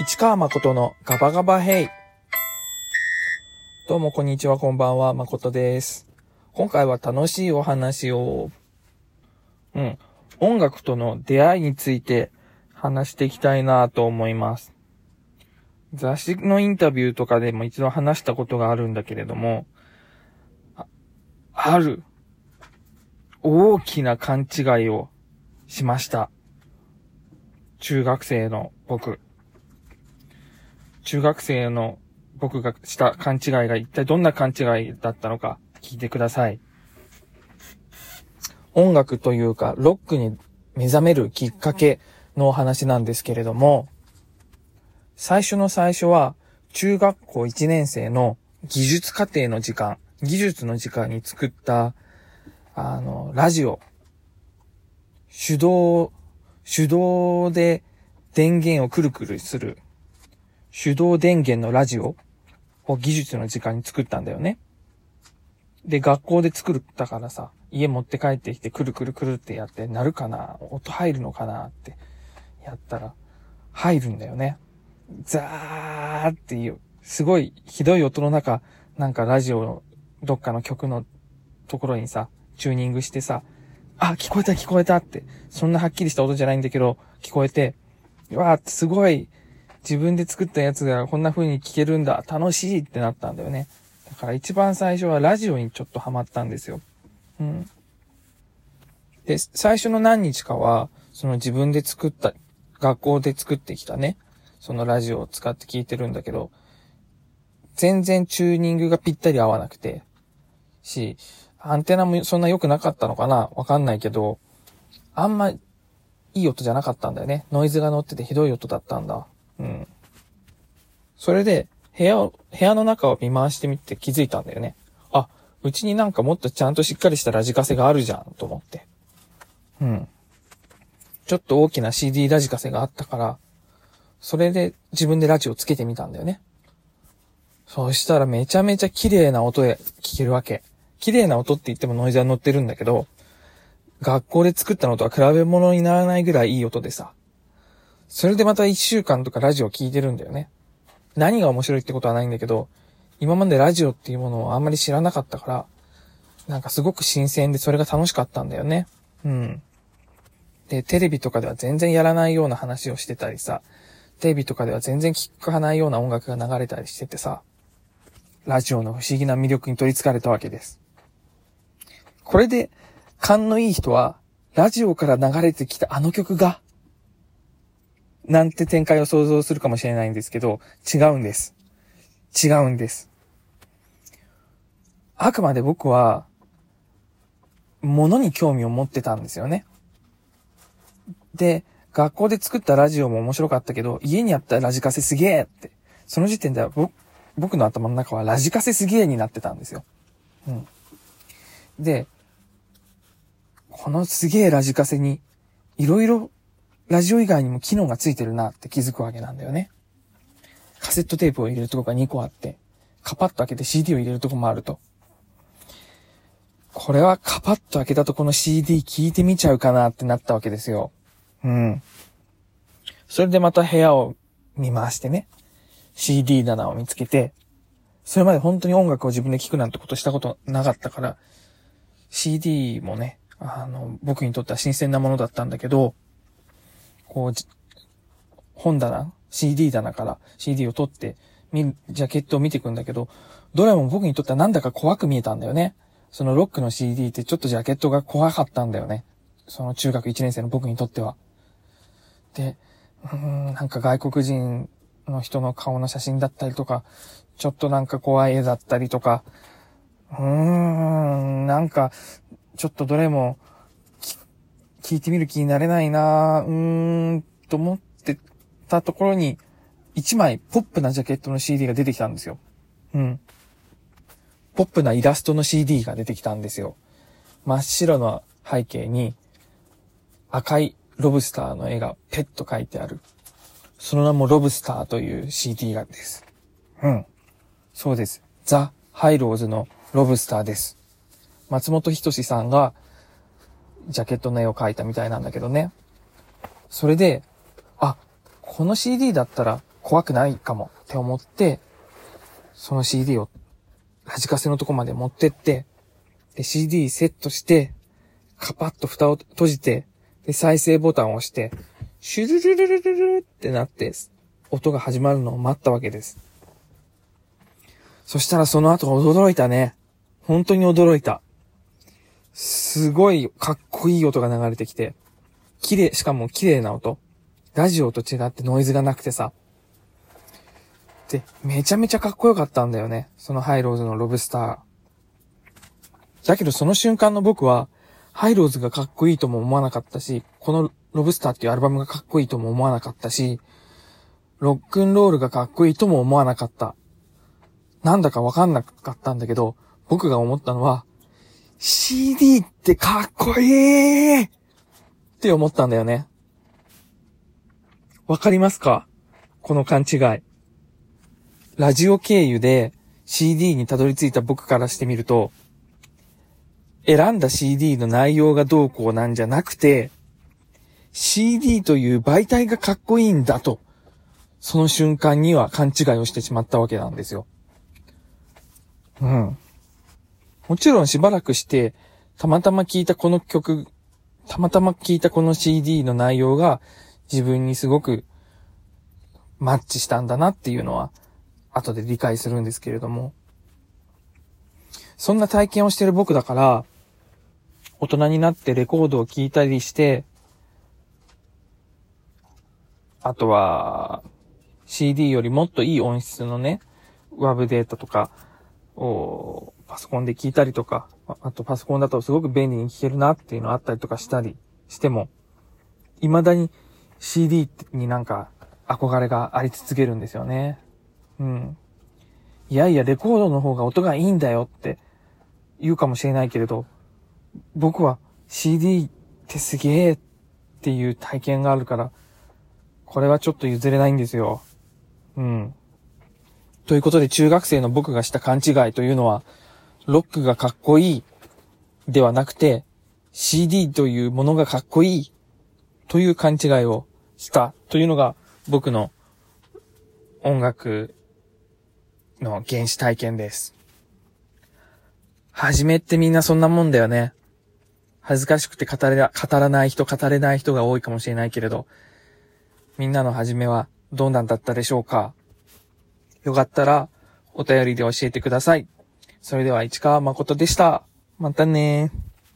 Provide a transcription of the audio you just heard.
市川誠のガバガバヘイ。どうもこんにちは、こんばんは、誠です。今回は楽しいお話を、うん、音楽との出会いについて話していきたいなと思います。雑誌のインタビューとかでも一度話したことがあるんだけれども、あある大きな勘違いをしました。中学生の僕。中学生の僕がした勘違いが一体どんな勘違いだったのか聞いてください。音楽というか、ロックに目覚めるきっかけのお話なんですけれども、最初の最初は、中学校1年生の技術課程の時間、技術の時間に作った、あの、ラジオ。手動、手動で電源をくるくるする、手動電源のラジオを技術の時間に作ったんだよね。で、学校で作ったからさ、家持って帰ってきてくるくるくるってやって、鳴るかな音入るのかなってやったら、入るんだよね。ザーっていう、すごいひどい音の中、なんかラジオのどっかの曲のところにさ、チューニングしてさ、あ、聞こえた聞こえたって、そんなはっきりした音じゃないんだけど、聞こえて、わーってすごい、自分で作ったやつがこんな風に聞けるんだ、楽しいってなったんだよね。だから一番最初はラジオにちょっとハマったんですよ。うん。で、最初の何日かは、その自分で作った、学校で作ってきたね、そのラジオを使って聞いてるんだけど、全然チューニングがぴったり合わなくて、し、アンテナもそんな良くなかったのかなわかんないけど、あんまいい音じゃなかったんだよね。ノイズが乗っててひどい音だったんだ。うん。それで、部屋を、部屋の中を見回してみて気づいたんだよね。あ、うちになんかもっとちゃんとしっかりしたラジカセがあるじゃん、と思って。うん。ちょっと大きな CD ラジカセがあったから、それで自分でラジオつけてみたんだよね。そしたらめちゃめちゃ綺麗な音で聞けるわけ。綺麗な音って言ってもノイズは乗ってるんだけど、学校で作ったのとは比べ物にならないぐらいいい音でさ。それでまた一週間とかラジオ聞いてるんだよね。何が面白いってことはないんだけど、今までラジオっていうものをあんまり知らなかったから、なんかすごく新鮮でそれが楽しかったんだよね。うん。で、テレビとかでは全然やらないような話をしてたりさ、テレビとかでは全然聞かないような音楽が流れたりしててさ、ラジオの不思議な魅力に取り憑かれたわけです。これで、勘のいい人は、ラジオから流れてきたあの曲が、なんて展開を想像するかもしれないんですけど、違うんです。違うんです。あくまで僕は、物に興味を持ってたんですよね。で、学校で作ったラジオも面白かったけど、家にあったラジカセすげえって。その時点では僕僕の頭の中はラジカセすげえになってたんですよ。うん。で、このすげえラジカセに、いろいろラジオ以外にも機能がついてるなって気づくわけなんだよね。カセットテープを入れるとこが2個あって、カパッと開けて CD を入れるとこもあると。これはカパッと開けたとこの CD 聞いてみちゃうかなってなったわけですよ。うん。それでまた部屋を見回してね、CD 棚を見つけて、それまで本当に音楽を自分で聴くなんてことしたことなかったから、CD もね、あの、僕にとっては新鮮なものだったんだけど、こう、本棚 ?CD 棚から CD を取って、見る、ジャケットを見ていくんだけど、どれも僕にとってはなんだか怖く見えたんだよね。そのロックの CD ってちょっとジャケットが怖かったんだよね。その中学1年生の僕にとっては。で、うーん、なんか外国人の人の顔の写真だったりとか、ちょっとなんか怖い絵だったりとか、うーん、なんか、ちょっとどれも、聞いてみる気になれないなうーん、と思ってたところに、一枚ポップなジャケットの CD が出てきたんですよ。うん。ポップなイラストの CD が出てきたんですよ。真っ白の背景に、赤いロブスターの絵がペッと描いてある。その名もロブスターという CD がです。うん。そうです。ザ・ハイローズのロブスターです。松本人志さんが、ジャケットの絵を描いたみたいなんだけどね。それで、あ、この CD だったら、怖くないかもって思って、その CD をラジカセのとこまで持ってって、で、CD セットして、カパッと蓋を閉じて、で、再生ボタンを押して、シュルルルルルルってなって、音が始まるのを待ったわけです。そしたらその後驚いたね。本当に驚いた。すごいかっこいい音が流れてきて、綺麗、しかも綺麗な音。ラジオと違ってノイズがなくてさ。で、めちゃめちゃかっこよかったんだよね。そのハイローズのロブスター。だけどその瞬間の僕は、ハイローズがかっこいいとも思わなかったし、このロブスターっていうアルバムがかっこいいとも思わなかったし、ロックンロールがかっこいいとも思わなかった。なんだかわかんなかったんだけど、僕が思ったのは、CD ってかっこいいって思ったんだよね。わかりますか？この勘違い。ラジオ経由で CD にたどり着いた僕からしてみると、選んだ CD の内容がどうこうなんじゃなくて、CD という媒体がかっこいいんだと、その瞬間には勘違いをしてしまったわけなんですよ。うん。もちろんしばらくして、たまたま聞いたこの曲、たまたま聞いたこの CD の内容が自分にすごくマッチしたんだなっていうのは後で理解するんですけれども。そんな体験をしてる僕だから、大人になってレコードを聴いたりして、あとは、CD よりもっといい音質のね、ワブデータとかをパソコンで聞いたりとか、あとパソコンだとすごく便利に聞けるなっていうのあったりとかしたりしても、未だに CD になんか憧れがあり続けるんですよね。うん。いやいや、レコードの方が音がいいんだよって言うかもしれないけれど、僕は CD ってすげえっていう体験があるから、これはちょっと譲れないんですよ。うん。ということで中学生の僕がした勘違いというのは、ロックがかっこいいではなくて、CD というものがかっこいいという勘違いをしたというのが僕の音楽の原始体験です。はじめってみんなそんなもんだよね。恥ずかしくて語れ、語らない人、語れない人が多いかもしれないけれど、みんなの始めはどうなんだったでしょうかよかったら、お便りで教えてください。それでは市川誠でした。またね